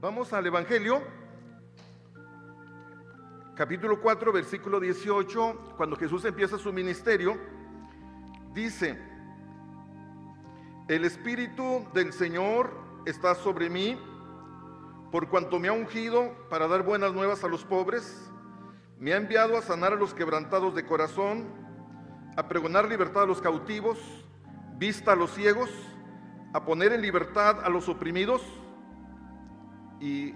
Vamos al Evangelio, capítulo 4, versículo 18, cuando Jesús empieza su ministerio, dice, el Espíritu del Señor está sobre mí, por cuanto me ha ungido para dar buenas nuevas a los pobres, me ha enviado a sanar a los quebrantados de corazón, a pregonar libertad a los cautivos, vista a los ciegos, a poner en libertad a los oprimidos y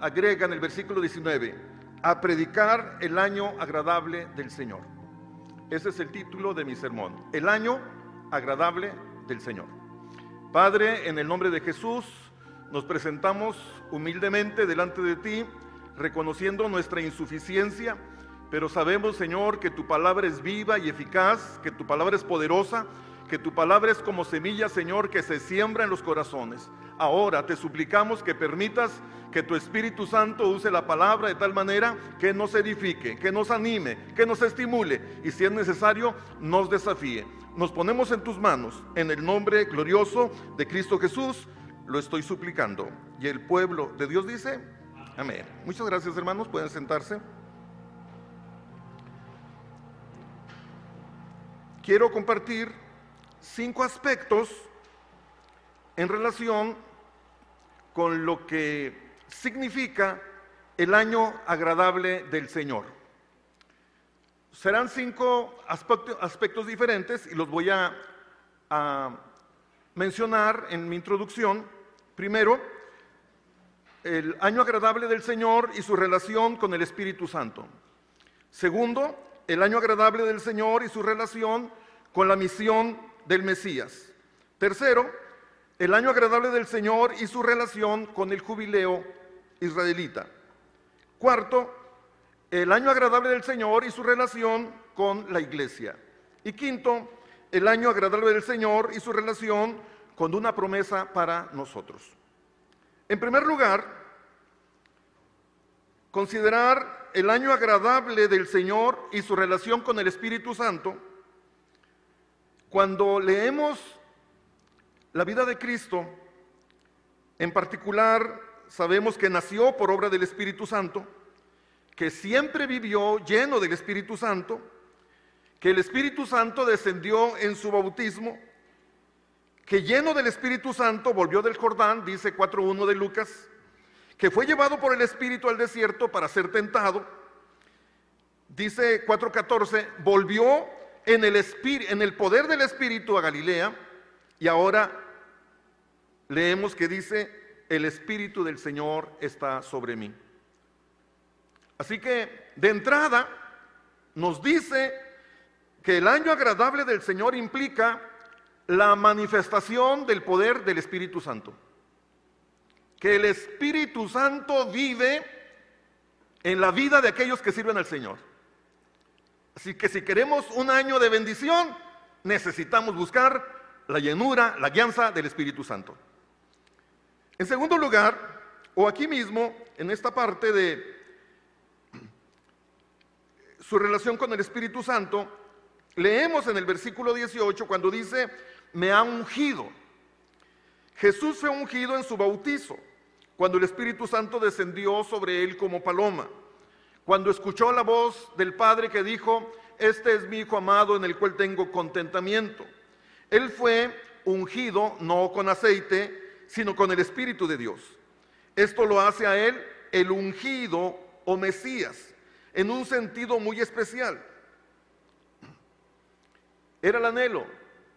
agrega en el versículo 19, a predicar el año agradable del Señor. Ese es el título de mi sermón, el año agradable del Señor. Padre, en el nombre de Jesús, nos presentamos humildemente delante de ti, reconociendo nuestra insuficiencia, pero sabemos, Señor, que tu palabra es viva y eficaz, que tu palabra es poderosa, que tu palabra es como semilla, Señor, que se siembra en los corazones. Ahora te suplicamos que permitas que tu Espíritu Santo use la palabra de tal manera que nos edifique, que nos anime, que nos estimule y si es necesario nos desafíe. Nos ponemos en tus manos, en el nombre glorioso de Cristo Jesús, lo estoy suplicando. Y el pueblo de Dios dice, amén. Muchas gracias hermanos, pueden sentarse. Quiero compartir cinco aspectos en relación con lo que significa el año agradable del Señor. Serán cinco aspectos, diferentes y los voy a, a mencionar en mi introducción. Primero, el año agradable del Señor y su relación con el Espíritu Santo. Segundo, el año agradable del Señor y su relación con la misión del Mesías. Tercero, el año agradable del Señor y su relación con el jubileo israelita. Cuarto, el año agradable del Señor y su relación con la iglesia. Y quinto, el año agradable del Señor y su relación con una promesa para nosotros. En primer lugar, considerar el año agradable del Señor y su relación con el Espíritu Santo. Cuando leemos la vida de Cristo, en particular, sabemos que nació por obra del Espíritu Santo, que siempre vivió lleno del Espíritu Santo, que el Espíritu Santo descendió en su bautismo, que lleno del Espíritu Santo volvió del Jordán, dice 4.1 de Lucas, que fue llevado por el Espíritu al desierto para ser tentado, dice 4.14, volvió en el, en el poder del Espíritu a Galilea, y ahora leemos que dice, el Espíritu del Señor está sobre mí. Así que de entrada nos dice que el año agradable del Señor implica la manifestación del poder del Espíritu Santo. Que el Espíritu Santo vive en la vida de aquellos que sirven al Señor. Así que si queremos un año de bendición, necesitamos buscar la llenura, la guianza del Espíritu Santo. En segundo lugar, o aquí mismo, en esta parte de su relación con el Espíritu Santo, leemos en el versículo 18 cuando dice, me ha ungido. Jesús fue ungido en su bautizo, cuando el Espíritu Santo descendió sobre él como paloma, cuando escuchó la voz del Padre que dijo, este es mi Hijo amado en el cual tengo contentamiento. Él fue ungido no con aceite, sino con el Espíritu de Dios. Esto lo hace a él el ungido o Mesías, en un sentido muy especial. Era el anhelo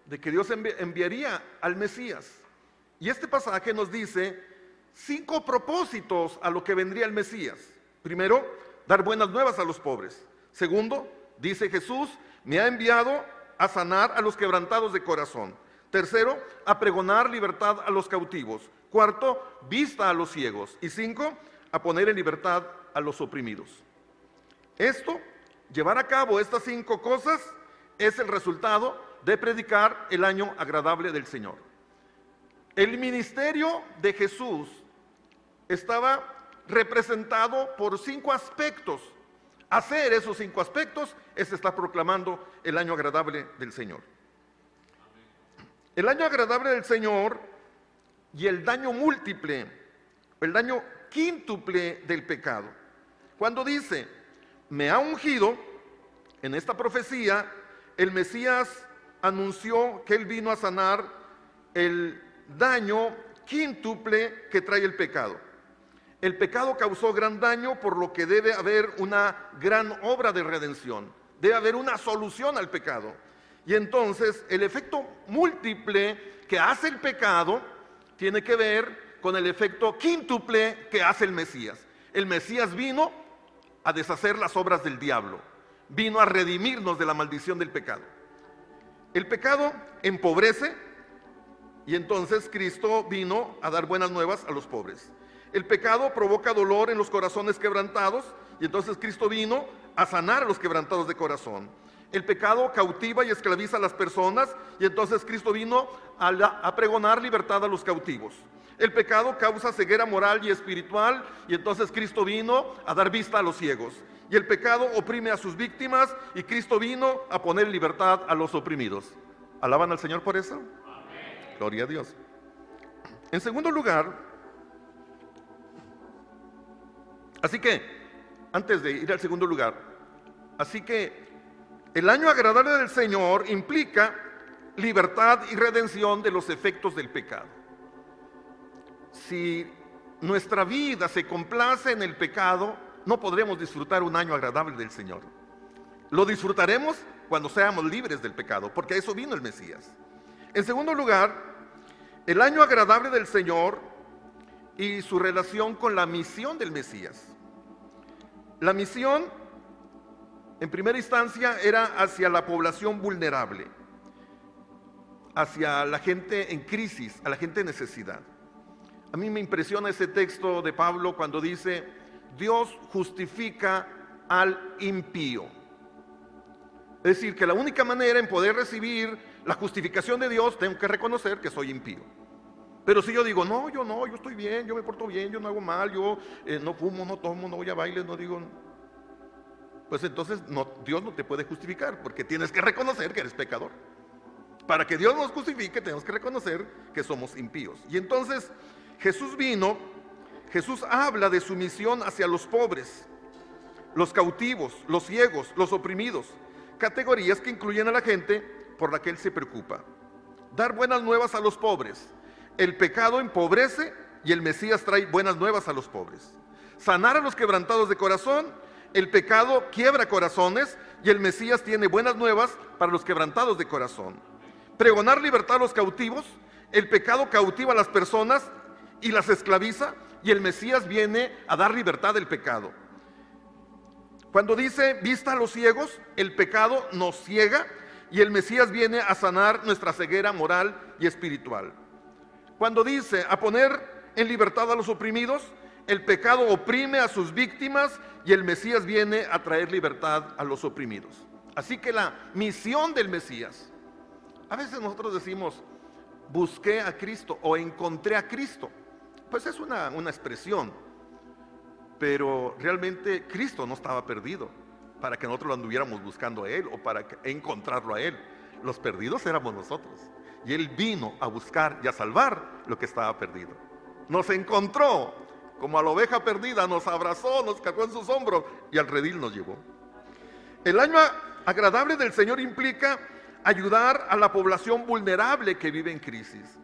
de que Dios enviaría al Mesías. Y este pasaje nos dice cinco propósitos a lo que vendría el Mesías. Primero, dar buenas nuevas a los pobres. Segundo, dice Jesús, me ha enviado a sanar a los quebrantados de corazón. Tercero, a pregonar libertad a los cautivos. Cuarto, vista a los ciegos. Y cinco, a poner en libertad a los oprimidos. Esto, llevar a cabo estas cinco cosas, es el resultado de predicar el año agradable del Señor. El ministerio de Jesús estaba representado por cinco aspectos hacer esos cinco aspectos es estar proclamando el año agradable del Señor. El año agradable del Señor y el daño múltiple, el daño quíntuple del pecado. Cuando dice, me ha ungido, en esta profecía, el Mesías anunció que él vino a sanar el daño quíntuple que trae el pecado. El pecado causó gran daño, por lo que debe haber una gran obra de redención. Debe haber una solución al pecado. Y entonces el efecto múltiple que hace el pecado tiene que ver con el efecto quíntuple que hace el Mesías. El Mesías vino a deshacer las obras del diablo, vino a redimirnos de la maldición del pecado. El pecado empobrece y entonces Cristo vino a dar buenas nuevas a los pobres. El pecado provoca dolor en los corazones quebrantados y entonces Cristo vino a sanar a los quebrantados de corazón. El pecado cautiva y esclaviza a las personas y entonces Cristo vino a, pregonar libertad a los cautivos. El pecado causa ceguera moral y espiritual y entonces Cristo vino a dar vista a los ciegos. Y el pecado oprime a sus víctimas y Cristo vino a poner libertad a los oprimidos. ¿Alaban al Señor por eso? Gloria a Dios. En segundo lugar, así que, antes de ir al segundo lugar, así que el año agradable del Señor implica libertad y redención de los efectos del pecado. Si nuestra vida se complace en el pecado, no podremos disfrutar un año agradable del Señor. Lo disfrutaremos cuando seamos libres del pecado, porque a eso vino el Mesías. En segundo lugar, el año agradable del Señor y su relación con la misión del Mesías. La misión en primera instancia era hacia la población vulnerable, hacia la gente en crisis, a la gente en necesidad. A mí me impresiona ese texto de Pablo cuando dice, Dios justifica al impío. Es decir, que la única manera en poder recibir la justificación de Dios, tengo que reconocer que soy impío. Pero si yo digo, no, yo no, yo estoy bien, yo me porto bien, yo no hago mal, yo eh, no fumo, no tomo, no voy a bailes, no digo, pues entonces no, Dios no te puede justificar, porque tienes que reconocer que eres pecador. Para que Dios nos justifique, tenemos que reconocer que somos impíos. Y entonces Jesús vino, Jesús habla de su misión hacia los pobres, los cautivos, los ciegos, los oprimidos, categorías que incluyen a la gente por la que Él se preocupa. Dar buenas nuevas a los pobres. El pecado empobrece y el Mesías trae buenas nuevas a los pobres. Sanar a los quebrantados de corazón el pecado quiebra corazones y el Mesías tiene buenas nuevas para los quebrantados de corazón. Pregonar libertad a los cautivos, el pecado cautiva a las personas y las esclaviza y el Mesías viene a dar libertad del pecado. Cuando dice vista a los ciegos, el pecado nos ciega y el Mesías viene a sanar nuestra ceguera moral y espiritual. Cuando dice a poner en libertad a los oprimidos, el pecado oprime a sus víctimas y el Mesías viene a traer libertad a los oprimidos. Así que la misión del Mesías, a veces nosotros decimos, busqué a Cristo o encontré a Cristo. Pues es una, una expresión, pero realmente Cristo no estaba perdido para que nosotros lo anduviéramos buscando a Él o para encontrarlo a Él. Los perdidos éramos nosotros. Y Él vino a buscar y a salvar lo que estaba perdido. Nos encontró como a la oveja perdida, nos abrazó, nos cargó en sus hombros y al redil nos llevó. El año agradable del Señor implica ayudar a la población vulnerable que vive en crisis.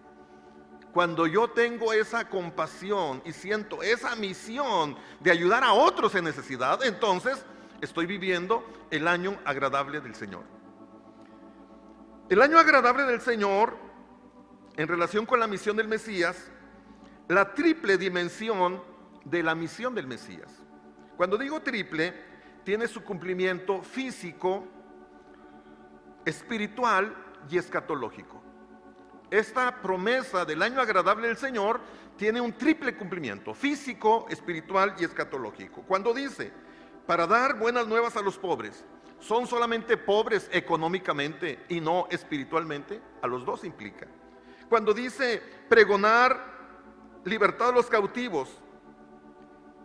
Cuando yo tengo esa compasión y siento esa misión de ayudar a otros en necesidad, entonces estoy viviendo el año agradable del Señor. El año agradable del Señor, en relación con la misión del Mesías, la triple dimensión de la misión del Mesías. Cuando digo triple, tiene su cumplimiento físico, espiritual y escatológico. Esta promesa del año agradable del Señor tiene un triple cumplimiento, físico, espiritual y escatológico. Cuando dice, para dar buenas nuevas a los pobres, ¿son solamente pobres económicamente y no espiritualmente? A los dos implica. Cuando dice, pregonar libertad a los cautivos,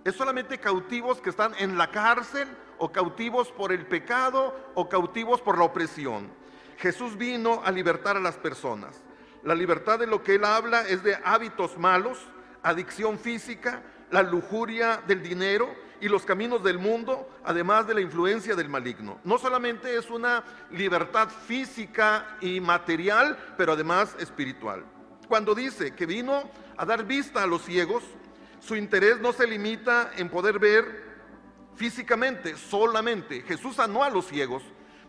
es solamente cautivos que están en la cárcel o cautivos por el pecado o cautivos por la opresión. Jesús vino a libertar a las personas. La libertad de lo que él habla es de hábitos malos, adicción física, la lujuria del dinero y los caminos del mundo, además de la influencia del maligno. No solamente es una libertad física y material, pero además espiritual. Cuando dice que vino a dar vista a los ciegos, su interés no se limita en poder ver físicamente solamente. Jesús sanó a los ciegos,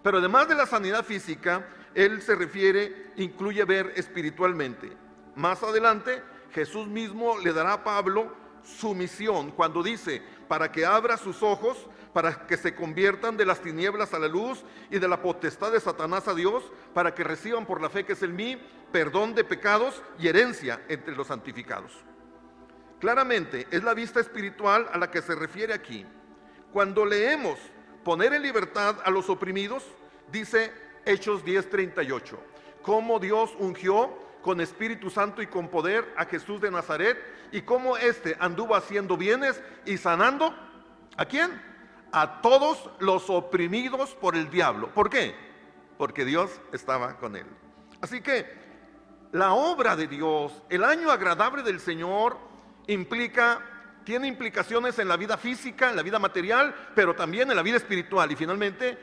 pero además de la sanidad física, él se refiere, incluye ver espiritualmente. Más adelante, Jesús mismo le dará a Pablo su misión cuando dice, para que abra sus ojos, para que se conviertan de las tinieblas a la luz y de la potestad de Satanás a Dios, para que reciban por la fe que es en mí perdón de pecados y herencia entre los santificados. Claramente es la vista espiritual a la que se refiere aquí. Cuando leemos poner en libertad a los oprimidos, dice Hechos 10:38, cómo Dios ungió con Espíritu Santo y con poder a Jesús de Nazaret y cómo éste anduvo haciendo bienes y sanando. ¿A quién? A todos los oprimidos por el diablo. ¿Por qué? Porque Dios estaba con él. Así que la obra de Dios, el año agradable del Señor, implica, tiene implicaciones en la vida física, en la vida material, pero también en la vida espiritual y finalmente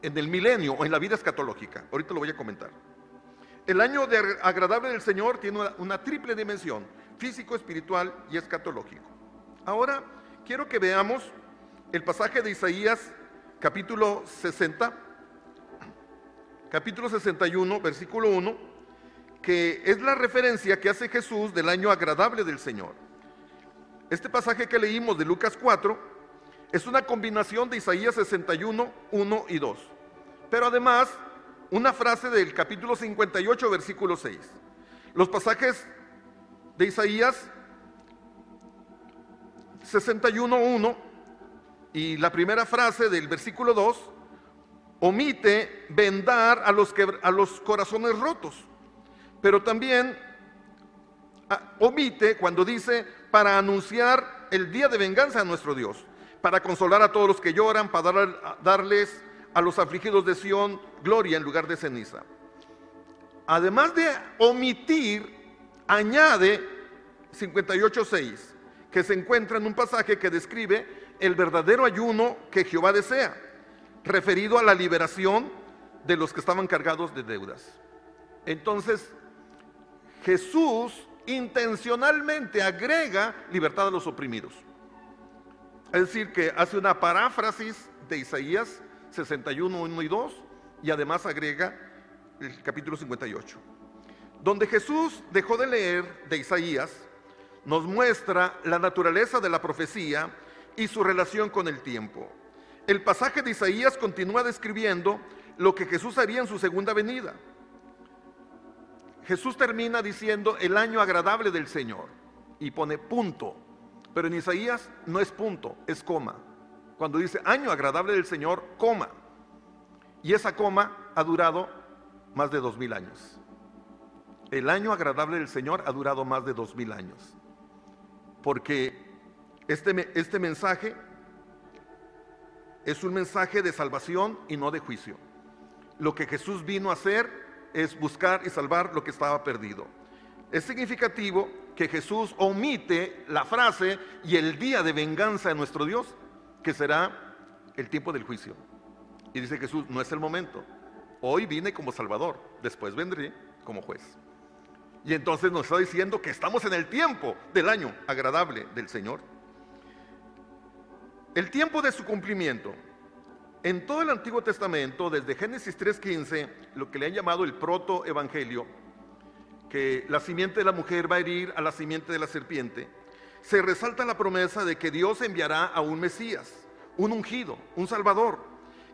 en el milenio o en la vida escatológica. Ahorita lo voy a comentar. El año agradable del Señor tiene una, triple dimensión, físico, espiritual y escatológico. Ahora quiero que veamos el pasaje de Isaías capítulo 60, capítulo 61, versículo 1, que es la referencia que hace Jesús del año agradable del Señor. Este pasaje que leímos de Lucas 4 es una combinación de Isaías 61, 1 y 2. Pero además una frase del capítulo 58, versículo 6. Los pasajes de Isaías 61.1 y la primera frase del versículo 2 omite vendar a los, a los corazones rotos, pero también ah, omite cuando dice para anunciar el día de venganza a nuestro Dios, para consolar a todos los que lloran, para darles a los afligidos de Sión gloria en lugar de ceniza. Además de omitir, añade 58.6, que se encuentra en un pasaje que describe el verdadero ayuno que Jehová desea, referido a la liberación de los que estaban cargados de deudas. Entonces, Jesús intencionalmente agrega libertad a los oprimidos. Es decir, que hace una paráfrasis de Isaías 61, 1 y 2, y además agrega el capítulo 58. Donde Jesús dejó de leer de Isaías, nos muestra la naturaleza de la profecía y su relación con el tiempo. El pasaje de Isaías continúa describiendo lo que Jesús haría en su segunda venida. Jesús termina diciendo el año agradable del Señor y pone punto, pero en Isaías no es punto, es coma cuando dice año agradable del Señor, coma. Y esa coma ha durado más de dos mil años. El año agradable del Señor ha durado más de dos mil años. Porque este, este mensaje es un mensaje de salvación y no de juicio. Lo que Jesús vino a hacer es buscar y salvar lo que estaba perdido. Es significativo que Jesús omite la frase y el día de venganza de nuestro Dios que será el tiempo del juicio. Y dice Jesús, no es el momento. Hoy vine como Salvador, después vendré como juez. Y entonces nos está diciendo que estamos en el tiempo del año agradable del Señor. El tiempo de su cumplimiento. En todo el Antiguo Testamento, desde Génesis 3.15, lo que le han llamado el proto-evangelio, que la simiente de la mujer va a herir a la simiente de la serpiente, se resalta la promesa de que Dios enviará a un Mesías, un ungido, un Salvador,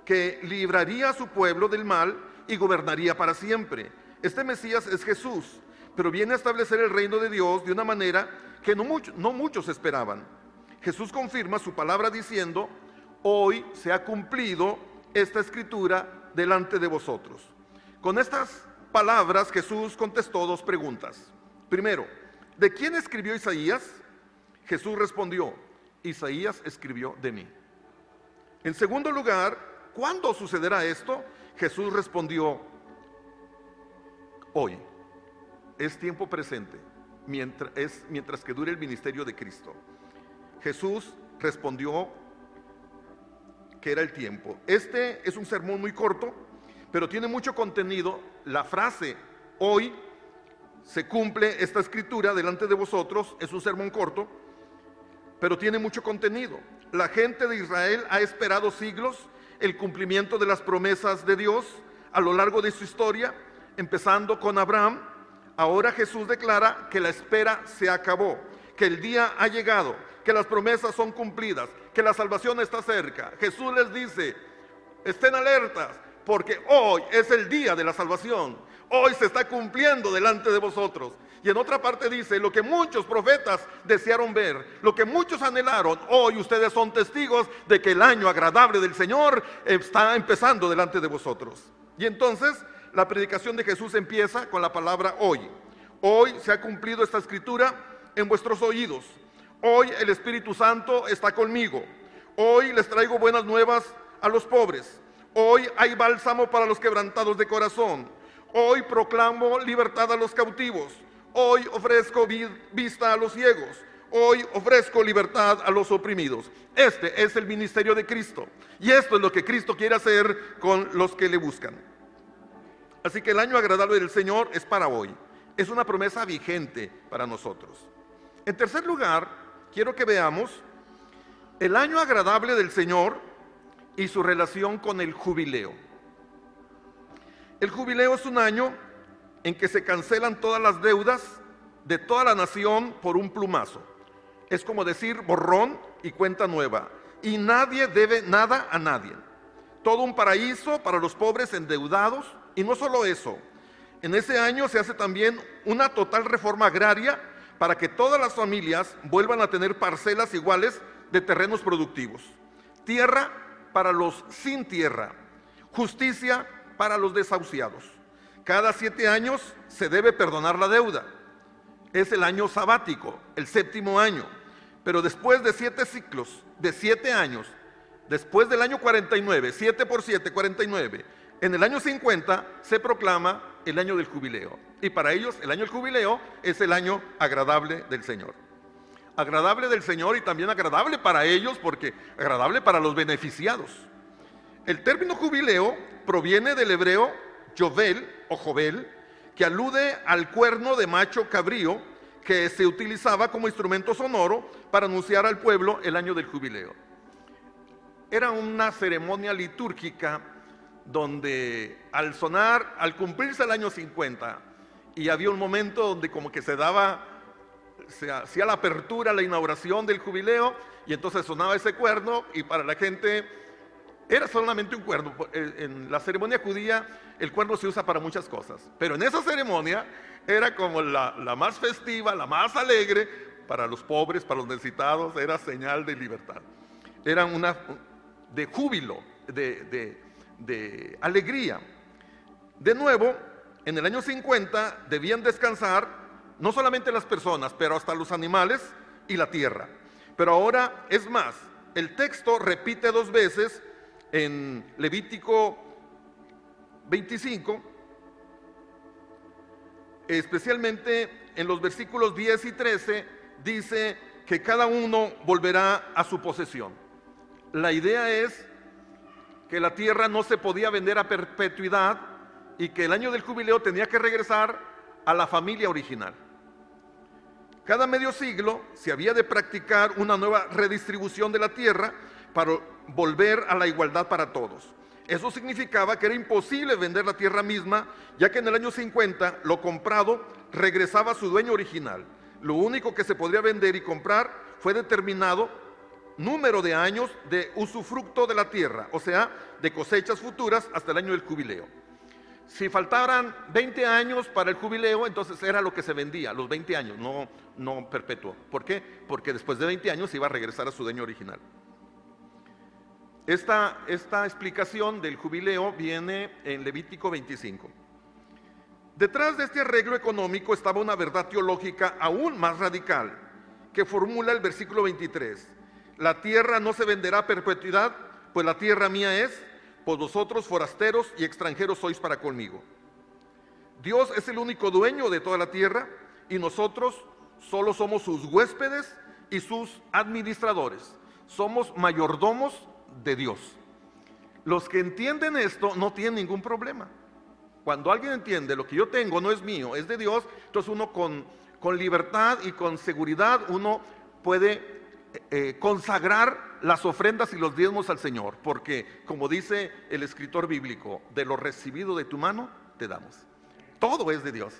que libraría a su pueblo del mal y gobernaría para siempre. Este Mesías es Jesús, pero viene a establecer el reino de Dios de una manera que no, no muchos esperaban. Jesús confirma su palabra diciendo, hoy se ha cumplido esta escritura delante de vosotros. Con estas palabras Jesús contestó dos preguntas. Primero, ¿de quién escribió Isaías? Jesús respondió, Isaías escribió de mí. En segundo lugar, ¿cuándo sucederá esto? Jesús respondió, hoy. Es tiempo presente, mientras, es mientras que dure el ministerio de Cristo. Jesús respondió que era el tiempo. Este es un sermón muy corto, pero tiene mucho contenido. La frase hoy se cumple esta escritura delante de vosotros, es un sermón corto, pero tiene mucho contenido. La gente de Israel ha esperado siglos el cumplimiento de las promesas de Dios a lo largo de su historia, empezando con Abraham. Ahora Jesús declara que la espera se acabó, que el día ha llegado, que las promesas son cumplidas, que la salvación está cerca. Jesús les dice, estén alertas, porque hoy es el día de la salvación. Hoy se está cumpliendo delante de vosotros. Y en otra parte dice, lo que muchos profetas desearon ver, lo que muchos anhelaron, hoy ustedes son testigos de que el año agradable del Señor está empezando delante de vosotros. Y entonces la predicación de Jesús empieza con la palabra hoy. Hoy se ha cumplido esta escritura en vuestros oídos. Hoy el Espíritu Santo está conmigo. Hoy les traigo buenas nuevas a los pobres. Hoy hay bálsamo para los quebrantados de corazón. Hoy proclamo libertad a los cautivos. Hoy ofrezco vista a los ciegos. Hoy ofrezco libertad a los oprimidos. Este es el ministerio de Cristo. Y esto es lo que Cristo quiere hacer con los que le buscan. Así que el año agradable del Señor es para hoy. Es una promesa vigente para nosotros. En tercer lugar, quiero que veamos el año agradable del Señor y su relación con el jubileo. El jubileo es un año en que se cancelan todas las deudas de toda la nación por un plumazo. Es como decir borrón y cuenta nueva. Y nadie debe nada a nadie. Todo un paraíso para los pobres endeudados. Y no solo eso. En ese año se hace también una total reforma agraria para que todas las familias vuelvan a tener parcelas iguales de terrenos productivos. Tierra para los sin tierra. Justicia para los desahuciados. Cada siete años se debe perdonar la deuda. Es el año sabático, el séptimo año. Pero después de siete ciclos, de siete años, después del año 49, siete por siete, 49, en el año 50 se proclama el año del jubileo. Y para ellos el año del jubileo es el año agradable del Señor. Agradable del Señor y también agradable para ellos porque agradable para los beneficiados. El término jubileo proviene del hebreo Jovel o Jovel, que alude al cuerno de macho cabrío que se utilizaba como instrumento sonoro para anunciar al pueblo el año del jubileo. Era una ceremonia litúrgica donde al sonar, al cumplirse el año 50, y había un momento donde como que se daba, se hacía la apertura, la inauguración del jubileo, y entonces sonaba ese cuerno, y para la gente era solamente un cuerno. En la ceremonia judía el cuerno se usa para muchas cosas, pero en esa ceremonia era como la, más festiva, la más alegre para los pobres, para los necesitados, era señal de libertad. Era una de júbilo, de, de alegría. De nuevo, en el año 50 debían descansar no solamente las personas, pero hasta los animales y la tierra. Pero ahora es más, el texto repite dos veces en Levítico 25, especialmente en los versículos 10 y 13, dice que cada uno volverá a su posesión. La idea es que la tierra no se podía vender a perpetuidad y que el año del jubileo tenía que regresar a la familia original. Cada medio siglo se había de practicar una nueva redistribución de la tierra para volver a la igualdad para todos. Eso significaba que era imposible vender la tierra misma, ya que en el año 50 lo comprado regresaba a su dueño original. Lo único que se podría vender y comprar fue determinado número de años de usufructo de la tierra, o sea, de cosechas futuras hasta el año del jubileo. Si faltaran 20 años para el jubileo, entonces era lo que se vendía, los 20 años, no, no perpetuo. ¿Por qué? Porque después de 20 años se iba a regresar a su dueño original. Esta, explicación del jubileo viene en Levítico 25. Detrás de este arreglo económico estaba una verdad teológica aún más radical, que formula el versículo 23. La tierra no se venderá a perpetuidad, pues la tierra mía es, pues vosotros forasteros y extranjeros sois para conmigo. Dios es el único dueño de toda la tierra y nosotros solo somos sus huéspedes y sus administradores. Somos mayordomos de Dios. Los que entienden esto no tienen ningún problema. Cuando alguien entiende lo que yo tengo no es mío, es de Dios, entonces uno con, con libertad y con seguridad uno puede eh, consagrar las ofrendas y los diezmos al Señor, porque como dice el escritor bíblico, de lo recibido de tu mano te damos. Todo es de Dios.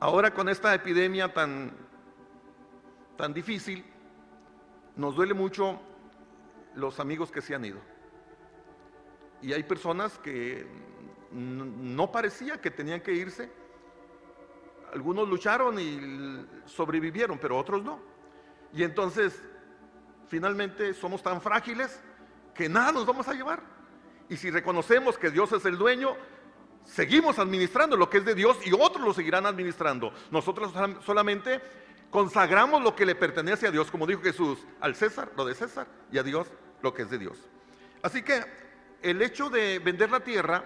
Ahora con esta epidemia tan, tan difícil, nos duele mucho los amigos que se han ido. Y hay personas que no parecía que tenían que irse. Algunos lucharon y sobrevivieron, pero otros no. Y entonces, finalmente, somos tan frágiles que nada nos vamos a llevar. Y si reconocemos que Dios es el dueño, seguimos administrando lo que es de Dios y otros lo seguirán administrando. Nosotros solamente consagramos lo que le pertenece a Dios, como dijo Jesús, al César lo de César y a Dios lo que es de Dios. Así que el hecho de vender la tierra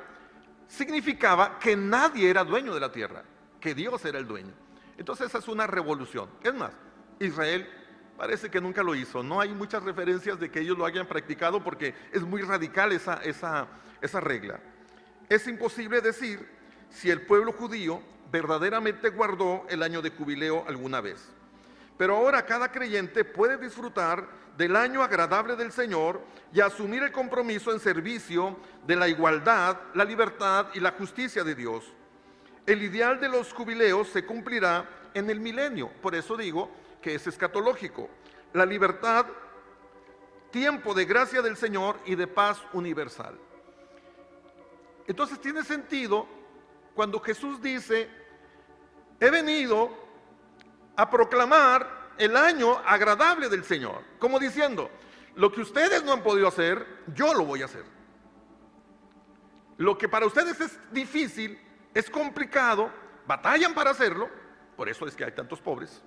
significaba que nadie era dueño de la tierra, que Dios era el dueño. Entonces esa es una revolución. Es más, Israel parece que nunca lo hizo. No hay muchas referencias de que ellos lo hayan practicado porque es muy radical esa, esa, esa regla. Es imposible decir si el pueblo judío verdaderamente guardó el año de jubileo alguna vez. Pero ahora cada creyente puede disfrutar del año agradable del Señor y asumir el compromiso en servicio de la igualdad, la libertad y la justicia de Dios. El ideal de los jubileos se cumplirá en el milenio, por eso digo que es escatológico. La libertad, tiempo de gracia del Señor y de paz universal. Entonces tiene sentido cuando Jesús dice, he venido a proclamar el año agradable del Señor, como diciendo, lo que ustedes no han podido hacer, yo lo voy a hacer. Lo que para ustedes es difícil, es complicado, batallan para hacerlo, por eso es que hay tantos pobres.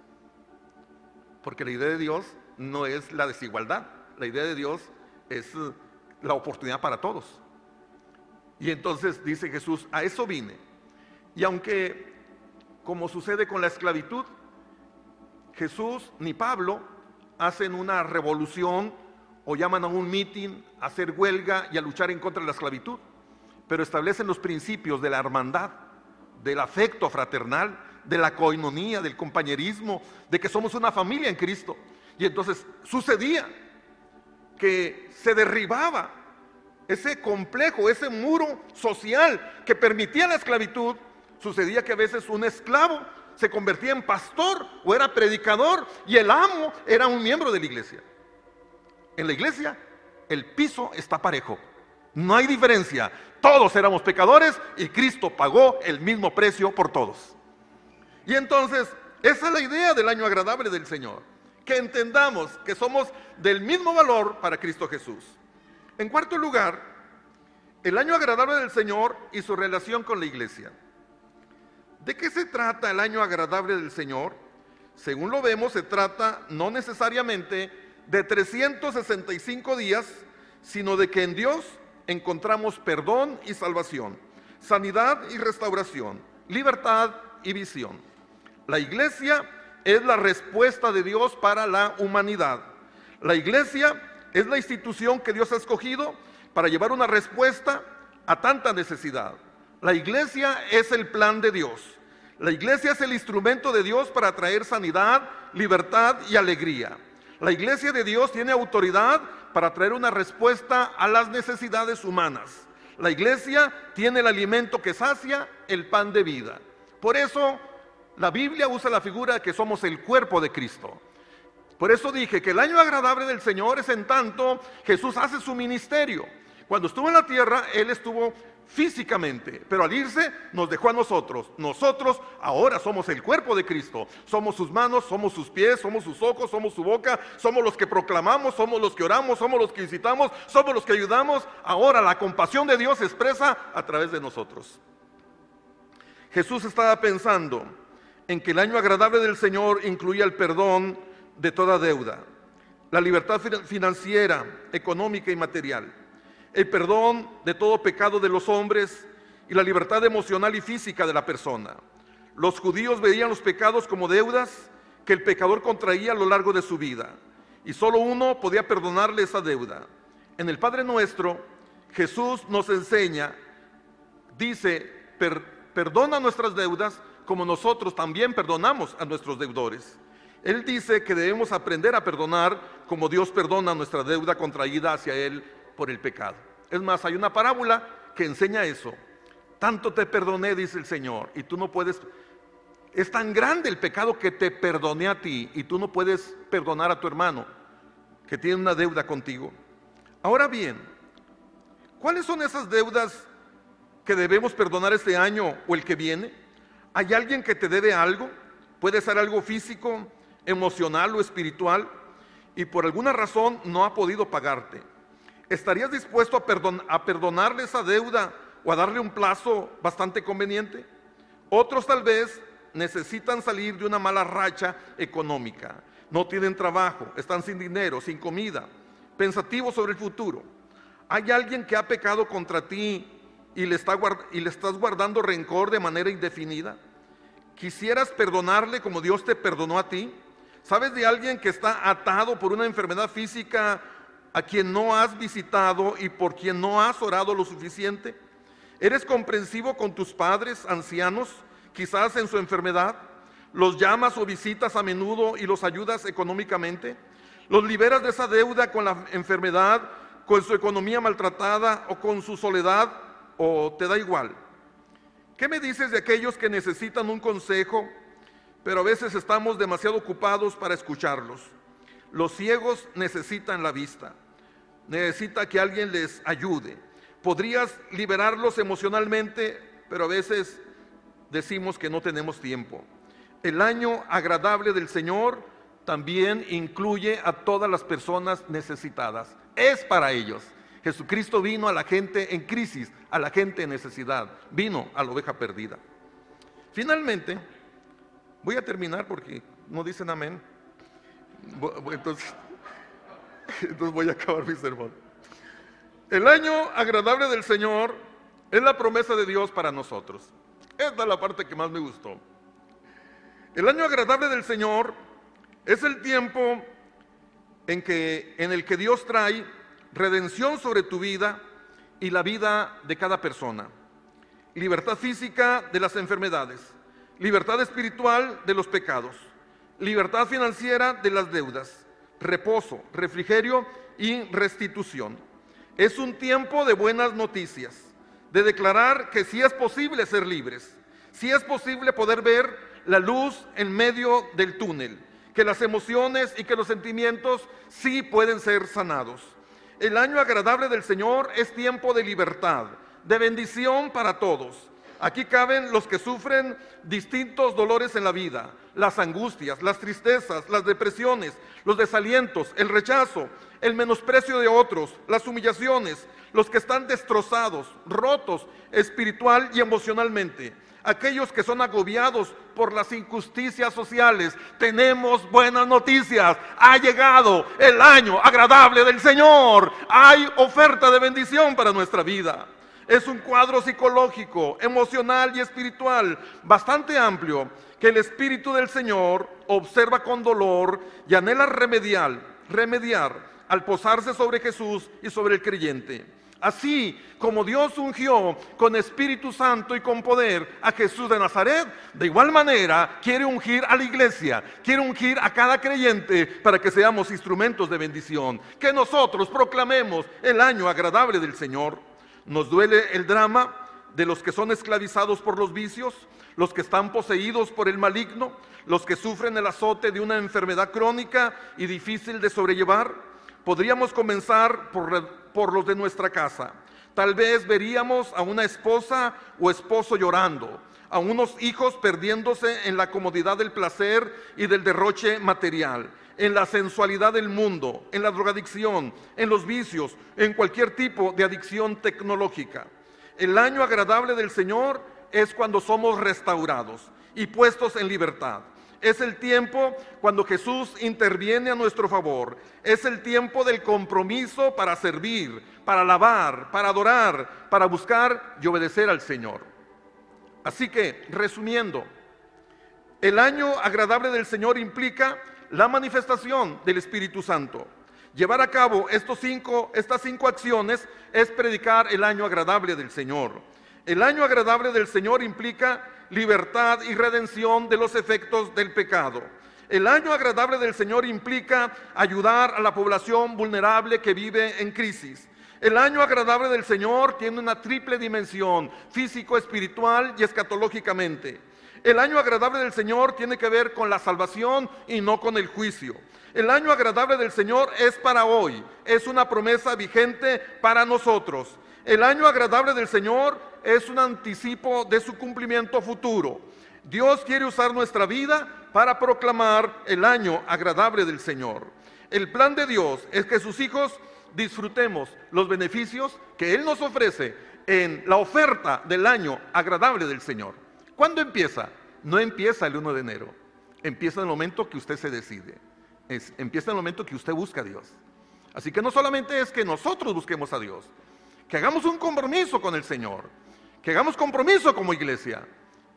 Porque la idea de Dios no es la desigualdad, la idea de Dios es la oportunidad para todos. Y entonces dice Jesús, a eso vine. Y aunque, como sucede con la esclavitud, Jesús ni Pablo hacen una revolución o llaman a un mitin a hacer huelga y a luchar en contra de la esclavitud, pero establecen los principios de la hermandad, del afecto fraternal, de la coinonía, del compañerismo, de que somos una familia en Cristo. Y entonces sucedía que se derribaba ese complejo, ese muro social que permitía la esclavitud. Sucedía que a veces un esclavo se convertía en pastor o era predicador y el amo era un miembro de la iglesia. En la iglesia el piso está parejo. No hay diferencia. Todos éramos pecadores y Cristo pagó el mismo precio por todos. Y entonces, esa es la idea del año agradable del Señor. Que entendamos que somos del mismo valor para Cristo Jesús. En cuarto lugar, el año agradable del Señor y su relación con la iglesia. ¿De qué se trata el año agradable del Señor? Según lo vemos, se trata no necesariamente de 365 días, sino de que en Dios encontramos perdón y salvación, sanidad y restauración, libertad y visión. La iglesia es la respuesta de Dios para la humanidad. La iglesia es la institución que Dios ha escogido para llevar una respuesta a tanta necesidad. La iglesia es el plan de Dios. La iglesia es el instrumento de Dios para traer sanidad, libertad y alegría. La iglesia de Dios tiene autoridad para traer una respuesta a las necesidades humanas. La iglesia tiene el alimento que sacia, el pan de vida. Por eso la Biblia usa la figura de que somos el cuerpo de Cristo. Por eso dije que el año agradable del Señor es en tanto Jesús hace su ministerio. Cuando estuvo en la tierra, Él estuvo físicamente, pero al irse nos dejó a nosotros. Nosotros ahora somos el cuerpo de Cristo. Somos sus manos, somos sus pies, somos sus ojos, somos su boca, somos los que proclamamos, somos los que oramos, somos los que visitamos, somos los que ayudamos. Ahora la compasión de Dios se expresa a través de nosotros. Jesús estaba pensando en que el año agradable del Señor incluía el perdón de toda deuda, la libertad financiera, económica y material el perdón de todo pecado de los hombres y la libertad emocional y física de la persona. Los judíos veían los pecados como deudas que el pecador contraía a lo largo de su vida. Y solo uno podía perdonarle esa deuda. En el Padre Nuestro, Jesús nos enseña, dice, perdona nuestras deudas como nosotros también perdonamos a nuestros deudores. Él dice que debemos aprender a perdonar como Dios perdona nuestra deuda contraída hacia Él por el pecado. Es más, hay una parábola que enseña eso. Tanto te perdoné, dice el Señor, y tú no puedes... Es tan grande el pecado que te perdoné a ti y tú no puedes perdonar a tu hermano que tiene una deuda contigo. Ahora bien, ¿cuáles son esas deudas que debemos perdonar este año o el que viene? ¿Hay alguien que te debe algo? Puede ser algo físico, emocional o espiritual y por alguna razón no ha podido pagarte. ¿Estarías dispuesto a, perdonarle esa deuda o a darle un plazo bastante conveniente? Otros tal vez necesitan salir de una mala racha económica. No tienen trabajo, están sin dinero, sin comida, pensativos sobre el futuro. ¿Hay alguien que ha pecado contra ti y le, y le estás guardando rencor de manera indefinida? ¿Quisieras perdonarle como Dios te perdonó a ti? ¿Sabes de alguien que está atado por una enfermedad física a quien no has visitado y por quien no has orado lo suficiente? ¿Eres comprensivo con tus padres ancianos, quizás en su enfermedad? ¿Los llamas o visitas a menudo y los ayudas económicamente? ¿Los liberas de esa deuda con la enfermedad, con su economía maltratada o con su soledad o te da igual? ¿Qué me dices de aquellos que necesitan un consejo, pero a veces estamos demasiado ocupados para escucharlos? Los ciegos necesitan la vista, necesita que alguien les ayude. Podrías liberarlos emocionalmente, pero a veces decimos que no tenemos tiempo. El año agradable del Señor también incluye a todas las personas necesitadas. Es para ellos. Jesucristo vino a la gente en crisis, a la gente en necesidad, vino a la oveja perdida. Finalmente, voy a terminar porque no dicen amén. Entonces, entonces voy a acabar mi sermón. El año agradable del Señor es la promesa de Dios para nosotros. Esta es la parte que más me gustó. El año agradable del Señor es el tiempo en, que, en el que Dios trae redención sobre tu vida y la vida de cada persona. Libertad física de las enfermedades, libertad espiritual de los pecados, libertad financiera de las deudas, reposo, refrigerio y restitución. Es un tiempo de buenas noticias, de declarar que sí es posible ser libres, sí es posible poder ver la luz en medio del túnel, que las emociones y que los sentimientos sí pueden ser sanados. El año agradable del Señor es tiempo de libertad, de bendición para todos. Aquí caben los que sufren distintos dolores en la vida, las angustias, las tristezas, las depresiones, los desalientos, el rechazo, el menosprecio de otros, las humillaciones, los que están destrozados, rotos espiritual y emocionalmente aquellos que son agobiados por las injusticias sociales, tenemos buenas noticias. Ha llegado el año agradable del Señor. Hay oferta de bendición para nuestra vida. Es un cuadro psicológico, emocional y espiritual bastante amplio que el Espíritu del Señor observa con dolor y anhela remediar, remediar al posarse sobre Jesús y sobre el creyente. Así como Dios ungió con Espíritu Santo y con poder a Jesús de Nazaret, de igual manera quiere ungir a la iglesia, quiere ungir a cada creyente para que seamos instrumentos de bendición, que nosotros proclamemos el año agradable del Señor. Nos duele el drama de los que son esclavizados por los vicios, los que están poseídos por el maligno, los que sufren el azote de una enfermedad crónica y difícil de sobrellevar. Podríamos comenzar por los de nuestra casa. Tal vez veríamos a una esposa o esposo llorando, a unos hijos perdiéndose en la comodidad del placer y del derroche material, en la sensualidad del mundo, en la drogadicción, en los vicios, en cualquier tipo de adicción tecnológica. El año agradable del Señor es cuando somos restaurados y puestos en libertad. Es el tiempo cuando Jesús interviene a nuestro favor. Es el tiempo del compromiso para servir, para alabar, para adorar, para buscar y obedecer al Señor. Así que, resumiendo, El año agradable del Señor implica la manifestación del Espíritu Santo. Llevar a cabo estos cinco, estas cinco acciones es predicar el año agradable del Señor. El año agradable del Señor implica libertad y redención de los efectos del pecado. El año agradable del Señor implica ayudar a la población vulnerable que vive en crisis. El año agradable del Señor tiene una triple dimensión, físico, espiritual y escatológicamente. El año agradable del Señor tiene que ver con la salvación y no con el juicio. El año agradable del Señor es para hoy, es una promesa vigente para nosotros. El año agradable del Señor es un anticipo de su cumplimiento futuro. Dios quiere usar nuestra vida para proclamar el año agradable del Señor. El plan de Dios es que sus hijos disfrutemos los beneficios que Él nos ofrece en la oferta del año agradable del Señor. ¿Cuándo empieza? No empieza el 1 de enero, empieza en el momento que usted se decide, empieza en el momento que usted busca a Dios. Así que no solamente es que nosotros busquemos a Dios, que hagamos un compromiso con el Señor, que hagamos compromiso como iglesia,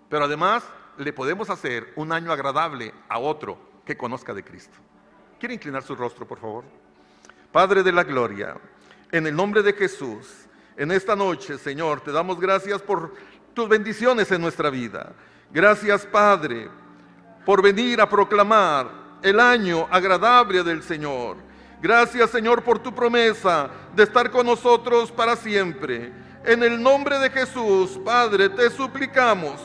pero además le podemos hacer un año agradable a otro que conozca de Cristo. ¿Quiere inclinar su rostro, por favor? Padre de la Gloria, en el nombre de Jesús, en esta noche, Señor, te damos gracias por tus bendiciones en nuestra vida. Gracias, Padre, por venir a proclamar el año agradable del Señor. Gracias, Señor, por tu promesa de estar con nosotros para siempre. En el nombre de Jesús, Padre, te suplicamos.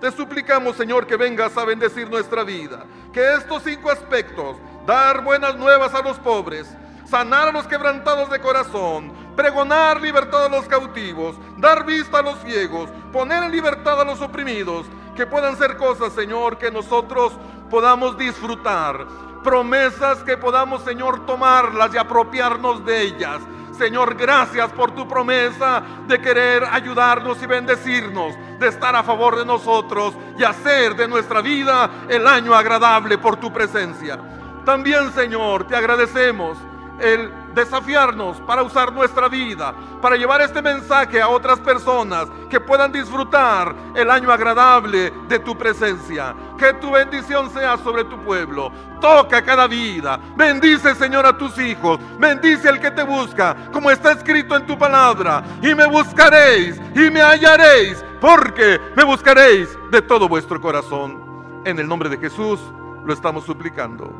Te suplicamos, Señor, que vengas a bendecir nuestra vida. Que estos cinco aspectos, dar buenas nuevas a los pobres, sanar a los quebrantados de corazón, pregonar libertad a los cautivos, dar vista a los ciegos, poner en libertad a los oprimidos, que puedan ser cosas, Señor, que nosotros podamos disfrutar, promesas que podamos, Señor, tomarlas y apropiarnos de ellas. Señor, gracias por tu promesa de querer ayudarnos y bendecirnos, de estar a favor de nosotros y hacer de nuestra vida el año agradable por tu presencia. También, Señor, te agradecemos el desafiarnos para usar nuestra vida, para llevar este mensaje a otras personas que puedan disfrutar el año agradable de tu presencia. Que tu bendición sea sobre tu pueblo. Toca cada vida. Bendice, Señor, a tus hijos. Bendice al que te busca, como está escrito en tu palabra. Y me buscaréis y me hallaréis, porque me buscaréis de todo vuestro corazón. En el nombre de Jesús lo estamos suplicando.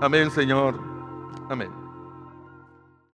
Amén, Señor. Amén.